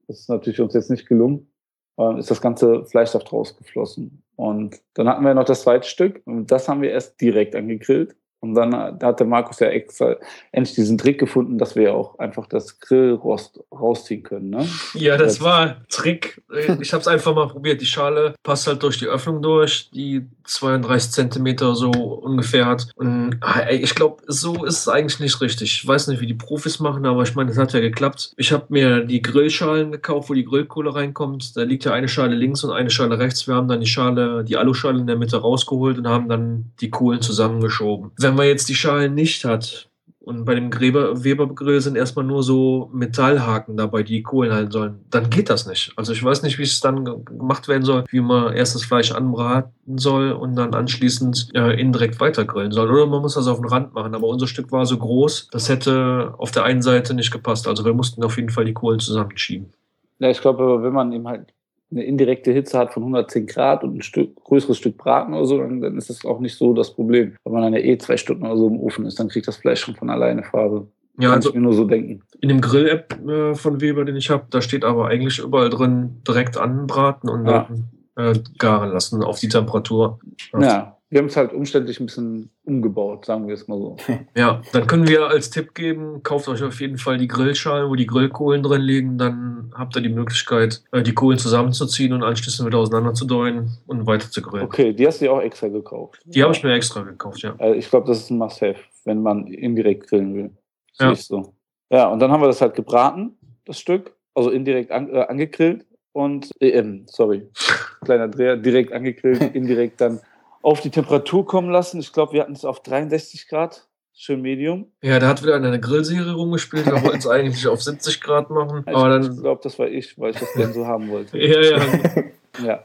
das ist natürlich uns jetzt nicht gelungen, äh, ist das ganze Fleischsaft rausgeflossen. Und dann hatten wir noch das zweite Stück und das haben wir erst direkt angegrillt. Und dann da hat der Markus ja extra endlich diesen Trick gefunden, dass wir auch einfach das Grillrost rausziehen können. Ne? Ja, das war Trick. Ich habe es einfach mal probiert. Die Schale passt halt durch die Öffnung durch, die 32 Zentimeter so ungefähr hat. Und ich glaube, so ist es eigentlich nicht richtig. Ich weiß nicht, wie die Profis machen, aber ich meine, es hat ja geklappt. Ich habe mir die Grillschalen gekauft, wo die Grillkohle reinkommt. Da liegt ja eine Schale links und eine Schale rechts. Wir haben dann die Schale, die Aluschale in der Mitte rausgeholt und haben dann die Kohlen zusammengeschoben. Wenn man jetzt die Schalen nicht hat, und bei dem Gräber, Webergrill sind erstmal nur so Metallhaken dabei, die Kohlen halten sollen. Dann geht das nicht. Also ich weiß nicht, wie es dann gemacht werden soll, wie man erst das Fleisch anbraten soll und dann anschließend äh, indirekt weitergrillen soll. Oder man muss das auf den Rand machen. Aber unser Stück war so groß, das hätte auf der einen Seite nicht gepasst. Also wir mussten auf jeden Fall die Kohlen zusammenschieben. Ja, ich glaube, wenn man eben halt eine indirekte Hitze hat von 110 Grad und ein Stück, größeres Stück Braten oder so, dann, dann ist das auch nicht so das Problem. Wenn man dann ja eh zwei Stunden oder so im Ofen ist, dann kriegt das Fleisch schon von alleine Farbe. Ja, Kann also ich mir nur so denken. In dem Grill-App äh, von Weber, den ich habe, da steht aber eigentlich überall drin direkt anbraten und ja. dann äh, garen lassen auf die Temperatur. Ja, wir haben es halt umständlich ein bisschen umgebaut, sagen wir es mal so. (laughs) Ja, dann können wir als Tipp geben, kauft euch auf jeden Fall die Grillschalen, wo die Grillkohlen drin liegen. Dann habt ihr die Möglichkeit, äh, die Kohlen zusammenzuziehen und anschließend wieder auseinanderzudeuen und weiter zu grillen. Okay, die hast du ja auch extra gekauft. Die habe ich mir extra gekauft, ja. Also ich glaube, das ist ein Must-Have, wenn man indirekt grillen will. Ja. So. ja, und dann haben wir das halt gebraten, das Stück, also indirekt an, äh, angegrillt und, äh, sorry, (laughs) kleiner Dreher, direkt angegrillt, indirekt dann auf die Temperatur kommen lassen. Ich glaube, wir hatten es auf 63 Grad, schön Medium. Ja, da hat wieder eine Grillserie rumgespielt. Wir wollten es eigentlich auf 70 Grad machen. Ich aber dann... glaube, das war ich, weil ich das gerne so haben wollte. (laughs) ja, ja. ja.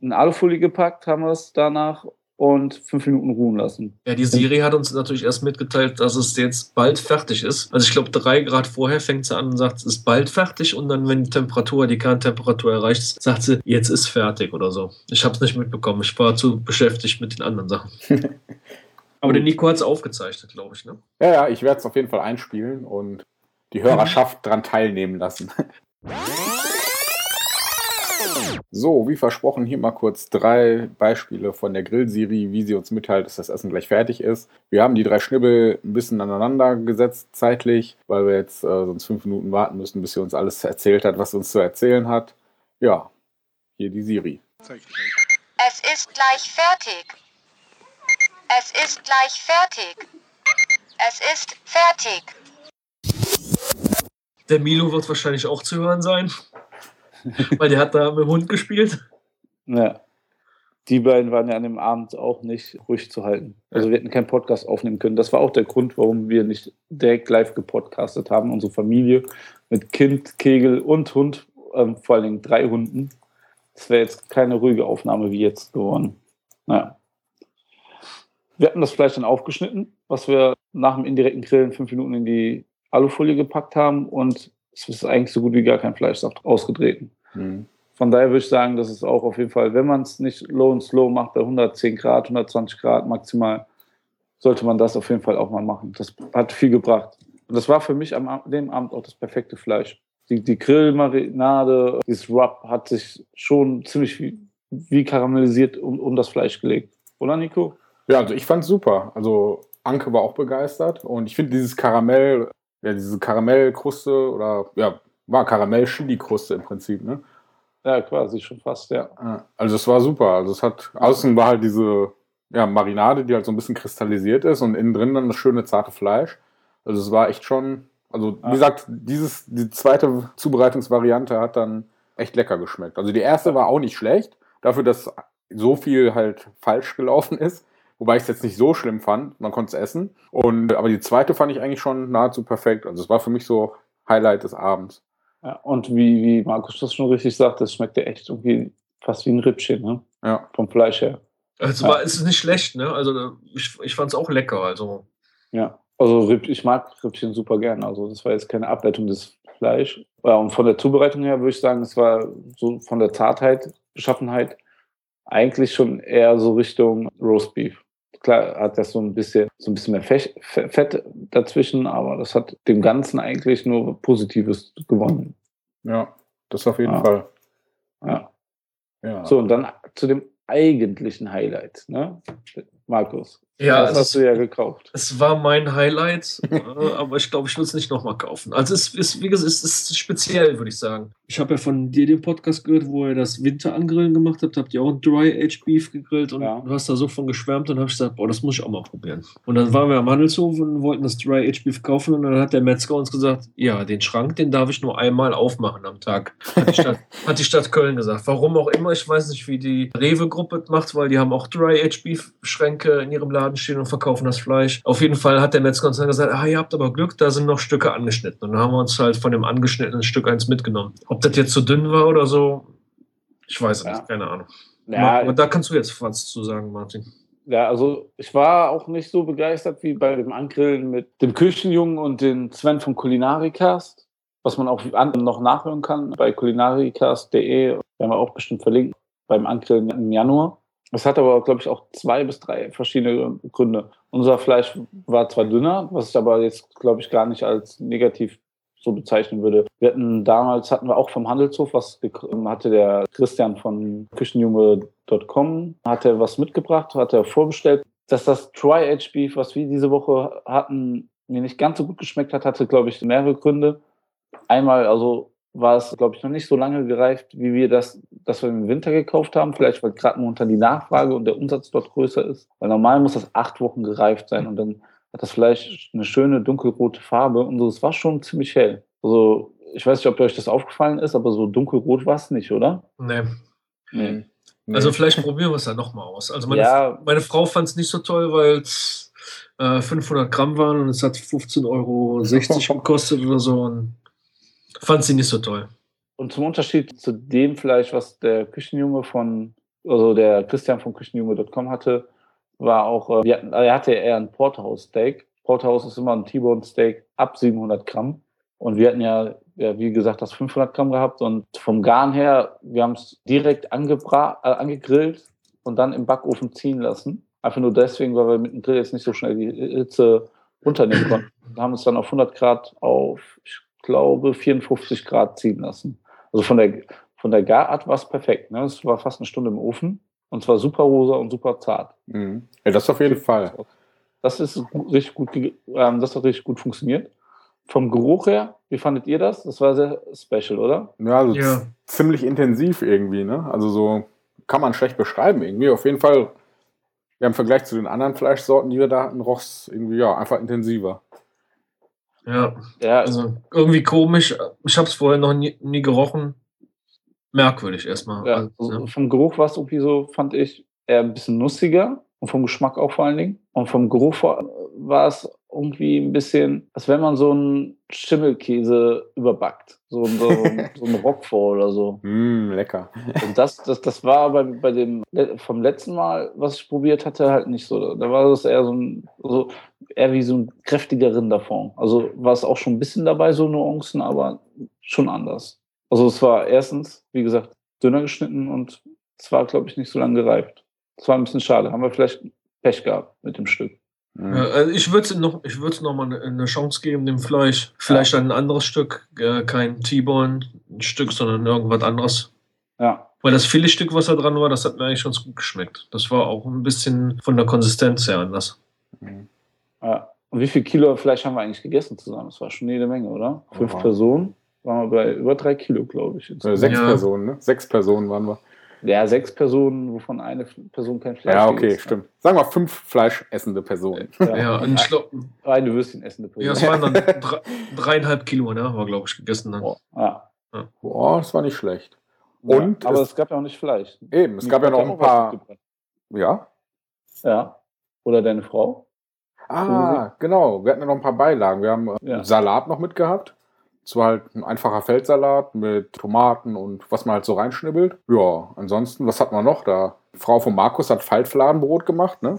In Alufolie gepackt haben wir es danach und fünf Minuten ruhen lassen. Ja, die Serie hat uns natürlich erst mitgeteilt, dass es jetzt bald fertig ist. Also ich glaube, drei Grad vorher fängt sie an und sagt, es ist bald fertig und dann, wenn die Temperatur, die Kerntemperatur erreicht, sagt sie, jetzt ist fertig oder so. Ich habe es nicht mitbekommen. Ich war zu beschäftigt mit den anderen Sachen. (laughs) Aber der Nico hat es aufgezeichnet, glaube ich. Ne? Ja, ja, ich werde es auf jeden Fall einspielen und die Hörerschaft daran teilnehmen lassen. (laughs) So, wie versprochen, hier mal kurz drei Beispiele von der Grillserie, wie sie uns mitteilt, dass das Essen gleich fertig ist. Wir haben die drei Schnibbel ein bisschen aneinander gesetzt zeitlich, weil wir jetzt äh, sonst fünf Minuten warten müssen, bis sie uns alles erzählt hat, was sie uns zu erzählen hat. Ja, hier die Siri. Es ist gleich fertig. Es ist gleich fertig. Es ist fertig. Der Milo wird wahrscheinlich auch zu hören sein. (laughs) Weil der hat da mit dem Hund gespielt. Ja. Die beiden waren ja an dem Abend auch nicht ruhig zu halten. Also wir hätten keinen Podcast aufnehmen können. Das war auch der Grund, warum wir nicht direkt live gepodcastet haben. Unsere Familie mit Kind, Kegel und Hund, ähm, vor allen Dingen drei Hunden. Das wäre jetzt keine ruhige Aufnahme wie jetzt geworden. Naja. Wir hatten das Fleisch dann aufgeschnitten, was wir nach dem indirekten Grillen fünf Minuten in die Alufolie gepackt haben und es ist eigentlich so gut wie gar kein Fleischsaft ausgetreten. Mhm. Von daher würde ich sagen, das ist auch auf jeden Fall, wenn man es nicht low und slow macht, bei 110 Grad, 120 Grad maximal, sollte man das auf jeden Fall auch mal machen. Das hat viel gebracht. Und das war für mich am dem Abend auch das perfekte Fleisch. Die, die Grillmarinade, dieses Rub hat sich schon ziemlich wie, wie karamellisiert um, um das Fleisch gelegt. Oder Nico? Ja, also ich fand's super. Also Anke war auch begeistert und ich finde dieses Karamell, ja, diese Karamellkruste oder ja, war Karamell-Chili-Kruste im Prinzip, ne? Ja, quasi schon fast, ja. Also es war super. Also es hat außen war halt diese ja, Marinade, die halt so ein bisschen kristallisiert ist und innen drin dann das schöne zarte Fleisch. Also es war echt schon, also wie gesagt, dieses die zweite Zubereitungsvariante hat dann echt lecker geschmeckt. Also die erste war auch nicht schlecht, dafür, dass so viel halt falsch gelaufen ist. Wobei ich es jetzt nicht so schlimm fand, man konnte es essen. Und, aber die zweite fand ich eigentlich schon nahezu perfekt. Also es war für mich so Highlight des Abends. ja. Und wie, wie Markus das schon richtig sagt, das schmeckt ja echt irgendwie fast wie ein Rippchen, ne? Ja, Vom Fleisch her. Also Ja. war, es ist nicht schlecht, ne? Also ich, ich fand es auch lecker. Also Ja. Also Ripp, ich mag Rippchen super gern. Also das war jetzt keine Ableitung des Fleisch. Ja, und von der Zubereitung her würde ich sagen, es war so von der Zartheit, Beschaffenheit eigentlich schon eher so Richtung Roastbeef. Klar hat das so ein bisschen, so ein bisschen mehr Fett dazwischen, aber das hat dem Ganzen eigentlich nur Positives gewonnen. ja, das auf jeden Ja. Fall. Ja. Ja. So, und dann zu dem eigentlichen Highlight, ne? Markus. Ja, das es, hast du ja gekauft. es war mein Highlight, (laughs) äh, aber ich glaube, ich will es nicht nochmal kaufen. Also es ist, wie gesagt, es ist speziell, würde ich sagen. Ich habe ja von dir den Podcast gehört, wo ihr das Winterangrillen gemacht habt. Habt ihr auch ein Dry Aged Beef gegrillt und Ja. du hast da so von geschwärmt und habe ich gesagt, boah, das muss ich auch mal probieren. Und dann waren wir am Handelshof und wollten das Dry Aged Beef kaufen und dann hat der Metzger uns gesagt, ja, den Schrank, den darf ich nur einmal aufmachen am Tag. Hat die Stadt, (laughs) hat die Stadt Köln gesagt. Warum auch immer, ich weiß nicht, wie die Rewe-Gruppe macht, weil die haben auch Dry Aged Beef Schränke in ihrem Laden stehen und verkaufen das Fleisch. Auf jeden Fall hat der Metzger uns dann gesagt, ah, ihr habt aber Glück, da sind noch Stücke angeschnitten. Und dann haben wir uns halt von dem angeschnittenen Stück eins mitgenommen. Ob das jetzt zu dünn war oder so, ich weiß es Ja. nicht, keine Ahnung. Ja, aber da kannst du jetzt was zu sagen, Martin. Ja, also ich war auch nicht so begeistert wie bei dem Angrillen mit dem Küchenjungen und den Sven vom Kulinarikast, was man auch noch nachhören kann bei kulinarikast.de, werden wir auch bestimmt verlinken, beim Angrillen im Januar. Es hat aber, glaube ich, auch zwei bis drei verschiedene Gründe. Unser Fleisch war zwar dünner, was ich aber jetzt, glaube ich, gar nicht als negativ so bezeichnen würde. Wir hatten damals, hatten wir auch vom Handelshof was, gek- hatte der Christian von Küchenjunge.com, hat er was mitgebracht, hat er vorbestellt. Dass das Dry-Aged Beef, was wir diese Woche hatten, mir nicht ganz so gut geschmeckt hat, hatte, glaube ich, mehrere Gründe. Einmal, also war es, glaube ich, noch nicht so lange gereift, wie wir das, das wir im Winter gekauft haben. Vielleicht, weil gerade momentan die Nachfrage und der Umsatz dort größer ist. Weil normal muss das acht Wochen gereift sein und dann hat das Fleisch eine schöne dunkelrote Farbe und so. Es war schon ziemlich hell. Also, ich weiß nicht, ob euch das aufgefallen ist, aber so dunkelrot war es nicht, oder? Nee. Nee. Nee. Also vielleicht probieren wir es ja nochmal aus. Also meine, Ja. meine Frau fand es nicht so toll, weil es äh, 500 Gramm waren und es hat 15,60 Euro (laughs) gekostet oder so. Und fand sie nicht so toll. Und zum Unterschied zu dem Fleisch, was der Küchenjunge von, also der Christian von Küchenjunge.com hatte, war auch, äh, hatten, er hatte eher ein Porterhouse Steak. Porterhouse ist immer ein T-Bone Steak ab 700 Gramm. Und wir hatten ja, ja, wie gesagt, das 500 Gramm gehabt. Und vom Garn her, wir haben es direkt äh, angegrillt und dann im Backofen ziehen lassen. Einfach nur deswegen, weil wir mit dem Grill jetzt nicht so schnell die Hitze runternehmen konnten. Wir haben es dann auf 100 Grad auf, ich glaube, 54 Grad ziehen lassen. Also von der, von der Garart war es perfekt. Ne? Es war fast eine Stunde im Ofen und es war super rosa und super zart. Mhm. Ja, das auf jeden Fall. Das ist richtig gut, ähm, das hat richtig gut funktioniert. Vom Geruch her, wie fandet ihr das? Das war sehr special, oder? Ja, also Ja. ziemlich intensiv irgendwie, ne? Also so kann man schlecht beschreiben irgendwie. Auf jeden Fall, ja, im Vergleich zu den anderen Fleischsorten, die wir da hatten, roch es irgendwie, ja, einfach intensiver. Ja, Ja, also irgendwie komisch. Ich habe es vorher noch nie, nie gerochen. Merkwürdig erstmal. ja, Also, also vom Geruch war es irgendwie so, fand ich, eher ein bisschen nussiger und vom Geschmack auch vor allen Dingen. Und vom Geruch war, war es irgendwie ein bisschen, als wenn man so einen Schimmelkäse überbackt. So, so, (laughs) so ein Roquefort oder so. Mm, lecker. Und das, das, das war bei, bei dem vom letzten Mal, was ich probiert hatte, halt nicht so. Da war das eher so ein, so, eher wie so ein kräftiger Rinderfond. Also war es auch schon ein bisschen dabei, so Nuancen, aber schon anders. Also es war erstens, wie gesagt, dünner geschnitten und es war, glaube ich, nicht so lange gereift. Es war ein bisschen schade. Haben wir vielleicht Pech gehabt mit dem Stück. Ja, also ich würde es noch, ich würd's noch mal eine, Chance geben, dem Fleisch. Vielleicht ein anderes Stück, äh, kein T-Bone-Stück, sondern irgendwas anderes. Ja. Weil das Filetstück, was da dran war, das hat mir eigentlich ganz gut geschmeckt. Das war auch ein bisschen von der Konsistenz her anders. ja. Und wie viel Kilo Fleisch haben wir eigentlich gegessen zusammen? Das war schon jede Menge, oder? Fünf Ja. Personen. Waren wir bei über drei Kilo, glaube ich. Äh, Sechs Ja. Personen, ne? Sechs Personen waren wir. Ja, sechs Personen, wovon eine Person kein Fleisch Ja, okay, hat. stimmt. Sagen wir fünf fleischessende Personen. Ja. Ja, und ich Eine Würstchen essende ja, Person. es waren dann drei, dreieinhalb Kilo, ne? War, glaube ich, gegessen dann. Ja. Boah, das war nicht schlecht. Und ja, aber es- es, gab ja auch nicht Fleisch. Eben, es gab ja noch ein paar. Ja. Ja. Oder deine Frau? Ah, genau. Wir hatten ja noch ein paar Beilagen. Wir haben äh, Ja. Salat noch mitgehabt. Es war halt ein einfacher Feldsalat mit Tomaten und was man halt so reinschnibbelt. Ja, ansonsten, was hat man noch da? Die Frau von Markus hat Faltfladenbrot gemacht, ne?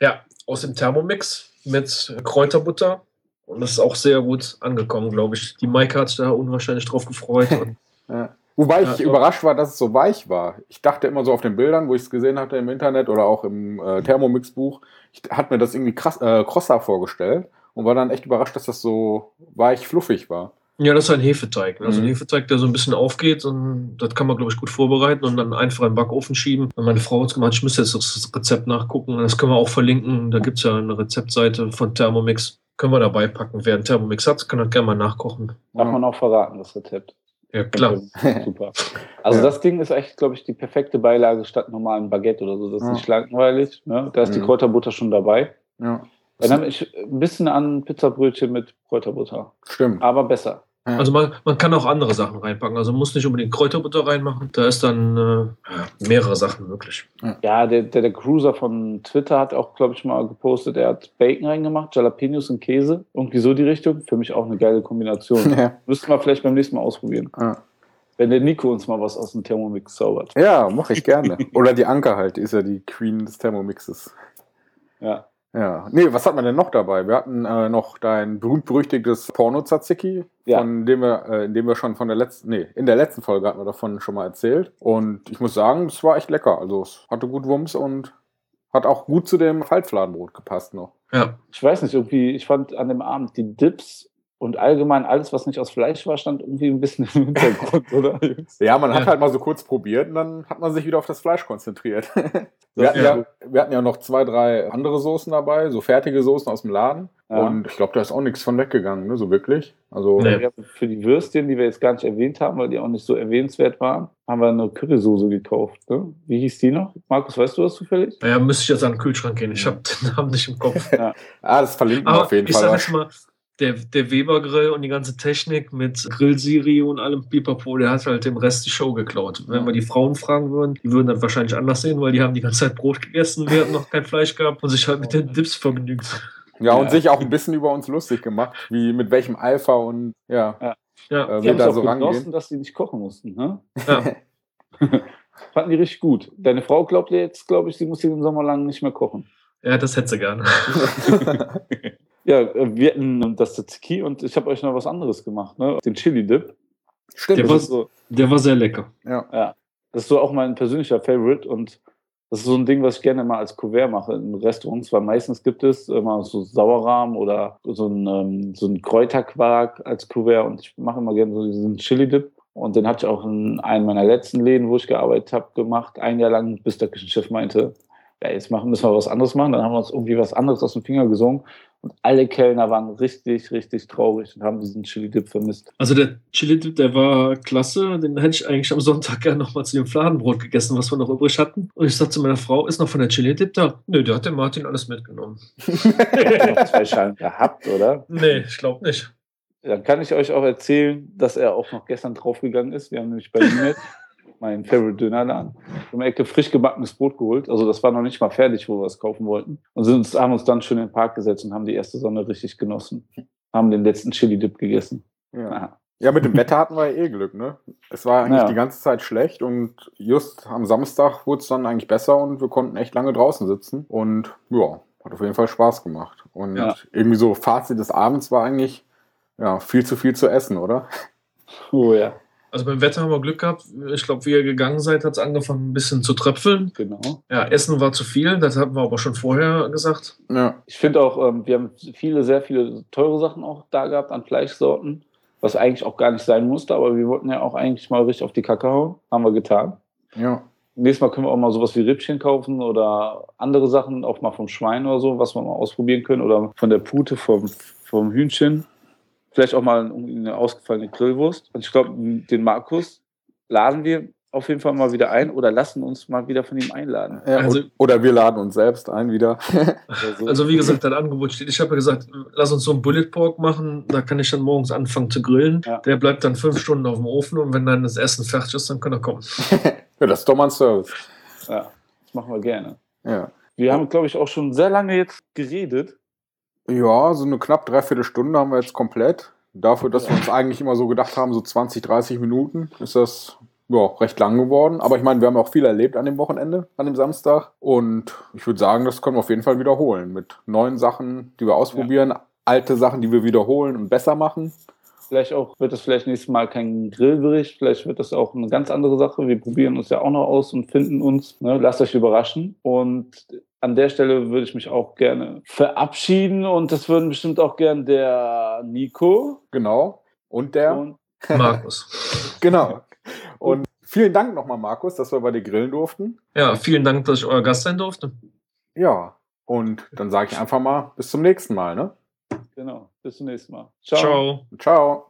Ja, aus dem Thermomix mit Kräuterbutter. Und das ist auch sehr gut angekommen, glaube ich. Die Maike hat sich da unwahrscheinlich drauf gefreut. (laughs) Ja. Wobei ich Ja. überrascht war, dass es so weich war. Ich dachte immer so auf den Bildern, wo ich es gesehen hatte im Internet oder auch im äh, Thermomix-Buch, ich hatte mir das irgendwie krass, äh, krosser vorgestellt und war dann echt überrascht, dass das so weich fluffig war. Ja, das ist ein Hefeteig. ne? Also Mhm. ein Hefeteig, der so ein bisschen aufgeht. Und das kann man, glaube ich, gut vorbereiten und dann einfach in den Backofen schieben. Und meine Frau hat gemacht, ich müsste jetzt das Rezept nachgucken. Das können wir auch verlinken. Da gibt es ja eine Rezeptseite von Thermomix. Können wir dabei packen. Wer einen Thermomix hat, kann das gerne mal nachkochen. Darf man auch verraten, das Rezept. Ja, klar. (laughs) Super. Also Ja. das Ding ist echt, glaube ich, die perfekte Beilage statt normalem Baguette oder so. Das ist Ja. nicht langweilig. Ne? Da ist die Mhm. Kräuterbutter schon dabei. Ja, Dann habe ich ein bisschen an Pizzabrötchen mit Kräuterbutter. stimmt. Aber besser. Also man, man kann auch andere Sachen reinpacken. Also man muss nicht unbedingt Kräuterbutter reinmachen. Da ist dann äh, ja, mehrere Sachen möglich. Ja, der, der, der Cruiser von Twitter hat auch, glaube ich, mal gepostet, er hat Bacon reingemacht, Jalapenos und Käse. Irgendwie so die Richtung. Für mich auch eine geile Kombination. (laughs) Ja. Müssten wir vielleicht beim nächsten Mal ausprobieren. Ja. Wenn der Nico uns mal was aus dem Thermomix zaubert. Ja, mache ich gerne. Oder die Anker halt, die ist ja die Queen des Thermomixes. Ja. Ja. Nee, was hat man denn noch dabei? Wir hatten äh, noch dein berühmt-berüchtigtes Porno-Tzatziki, Ja. von dem wir, äh, in dem wir schon von der letzten, nee, in der letzten Folge hatten wir davon schon mal erzählt. Und ich muss sagen, es war echt lecker. Also es hatte gut Wumms und hat auch gut zu dem Faltfladenbrot gepasst noch. Ja, Ich weiß nicht, irgendwie, ich fand an dem Abend die Dips und allgemein alles, was nicht aus Fleisch war, stand irgendwie ein bisschen im Hintergrund, (laughs) oder? Ja, man hat Ja. halt mal so kurz probiert und dann hat man sich wieder auf das Fleisch konzentriert. (laughs) wir, hatten Ja. ja, wir hatten ja noch zwei, drei andere Soßen dabei, so fertige Soßen aus dem Laden. Ja. Und ich glaube, da ist auch nichts von weggegangen, ne? so wirklich. Also, Nee. Wir haben für die Würstchen, die wir jetzt gar nicht erwähnt haben, weil die auch nicht so erwähnenswert waren, haben wir eine Currysoße gekauft. Ne? Wie hieß die noch? Markus, weißt du das zufällig? naja, müsste ich jetzt an den Kühlschrank gehen. Ich habe den Namen nicht im Kopf. (laughs) ah, das verlinken wir auf jeden ich Fall. sage jetzt mal, der, der Weber-Grill und die ganze Technik mit Grillserie und allem Pipapo, der hat halt dem Rest die Show geklaut. Wenn Ja. wir die Frauen fragen würden, die würden das wahrscheinlich anders sehen, weil die haben die ganze Zeit Brot gegessen, wir hatten noch kein Fleisch gehabt und sich halt mit den Dips vergnügt. Ja, und Ja. sich auch ein bisschen über uns lustig gemacht, wie mit welchem Eifer und ja, Ja, äh, Die wir haben da es so auch genossen, rangehen. dass sie nicht kochen mussten. Ne? ja. (laughs) Fanden die richtig gut. Deine Frau glaubt jetzt, glaube ich, sie muss den Sommer lang nicht mehr kochen. ja, das hätte sie gerne. (laughs) (laughs) Ja, äh, wir hatten das Tzatziki und ich habe euch noch was anderes gemacht, ne? Den Chili-Dip. Stimmt. Der war- so, Der war sehr lecker. ja. Das ist so auch mein persönlicher Favorite und das ist so ein Ding, was ich gerne mal als Kuvert mache in Restaurants, weil meistens gibt es immer so Sauerrahm oder so ein, ähm, so ein Kräuterquark als Kuvert und ich mache immer gerne so diesen Chili-Dip. Und den hatte ich auch in einem meiner letzten Läden, wo ich gearbeitet habe, gemacht, ein Jahr lang, bis der Küchenchef meinte, ja, jetzt machen, müssen wir was anderes machen. Dann haben wir uns irgendwie was anderes aus dem Finger gesungen und alle Kellner waren richtig, richtig traurig und haben diesen Chili-Dip vermisst. Also der Chili-Dip, der war klasse. Den hätte ich eigentlich am Sonntag gerne nochmal zu dem Fladenbrot gegessen, was wir noch übrig hatten. Und ich sagte zu meiner Frau, ist noch von der Chili-Dip da? Nö, der hat der Martin alles mitgenommen. (laughs) noch zwei Schalen gehabt, oder? nee, ich glaube nicht. Dann kann ich euch auch erzählen, dass er auch noch gestern draufgegangen ist. Wir haben nämlich bei ihm mein Favorite Dönerladen, um Ecke frisch gebackenes Brot geholt. Also das war noch nicht mal fertig, wo wir es kaufen wollten. Und sind uns, haben uns dann schön in den Park gesetzt und haben die erste Sonne richtig genossen. Haben den letzten Chili-Dip gegessen. Ja. Aha. ja, mit dem Wetter hatten wir ja eh Glück, ne? Es war eigentlich Ja. die ganze Zeit schlecht und just am Samstag wurde es dann eigentlich besser und wir konnten echt lange draußen sitzen und ja, hat auf jeden Fall Spaß gemacht. Und Ja. irgendwie so Fazit des Abends war eigentlich ja, viel zu viel zu essen, oder? Oh ja, Also beim Wetter haben wir Glück gehabt. Ich glaube, wie ihr gegangen seid, hat es angefangen ein bisschen zu tröpfeln. genau. Ja, Essen war zu viel, das hatten wir aber schon vorher gesagt. Ja. Ich finde auch, ähm, wir haben viele, sehr viele teure Sachen auch da gehabt an Fleischsorten. was eigentlich auch gar nicht sein musste, aber wir wollten ja auch eigentlich mal richtig auf die Kacke hauen. Haben wir getan. Ja. Nächstes Mal können wir auch mal sowas wie Rippchen kaufen oder andere Sachen, auch mal vom Schwein oder so, was wir mal ausprobieren können oder von der Pute, vom, vom Hühnchen. Vielleicht auch mal eine ausgefallene Grillwurst. Und ich glaube, den Markus laden wir auf jeden Fall mal wieder ein oder lassen uns mal wieder von ihm einladen. ja Also- oder wir laden uns selbst ein wieder. (laughs) Oder so. Also wie gesagt, dein Angebot steht. Ich habe ja gesagt, lass uns so einen Bullet Pork machen. Da kann ich dann morgens anfangen zu grillen. Ja. Der bleibt dann fünf Stunden auf dem Ofen und wenn dann das Essen fertig ist, dann kann er kommen. (laughs) ja, das ist doch mal ein Service. ja, das machen wir gerne. Ja. Wir haben, glaube ich, auch schon sehr lange jetzt geredet. Ja, so eine knapp dreiviertel Stunde haben wir jetzt komplett. Dafür, dass wir uns eigentlich immer so gedacht haben, so 20, 30 Minuten, ist das ja, recht lang geworden. Aber ich meine, wir haben auch viel erlebt an dem Wochenende, an dem Samstag. Und ich würde sagen, das können wir auf jeden Fall wiederholen. Mit neuen Sachen, die wir ausprobieren, alte Sachen, die wir wiederholen und besser machen. Vielleicht auch, wird das vielleicht nächstes Mal kein Grillbericht, vielleicht wird das auch eine ganz andere Sache. Wir probieren uns ja auch noch aus und finden uns. Ne? Lasst euch überraschen. Und an der Stelle würde ich mich auch gerne verabschieden und das würden bestimmt auch gern der Nico Genau. Und der? und Markus. (laughs) Genau. Und vielen Dank nochmal, Markus, dass wir bei dir grillen durften. Ja, vielen Dank, dass ich euer Gast sein durfte. Ja. Und dann sage ich einfach mal bis zum nächsten Mal. Ne? genau. Bis zum nächsten Mal. Ciao. Ciao.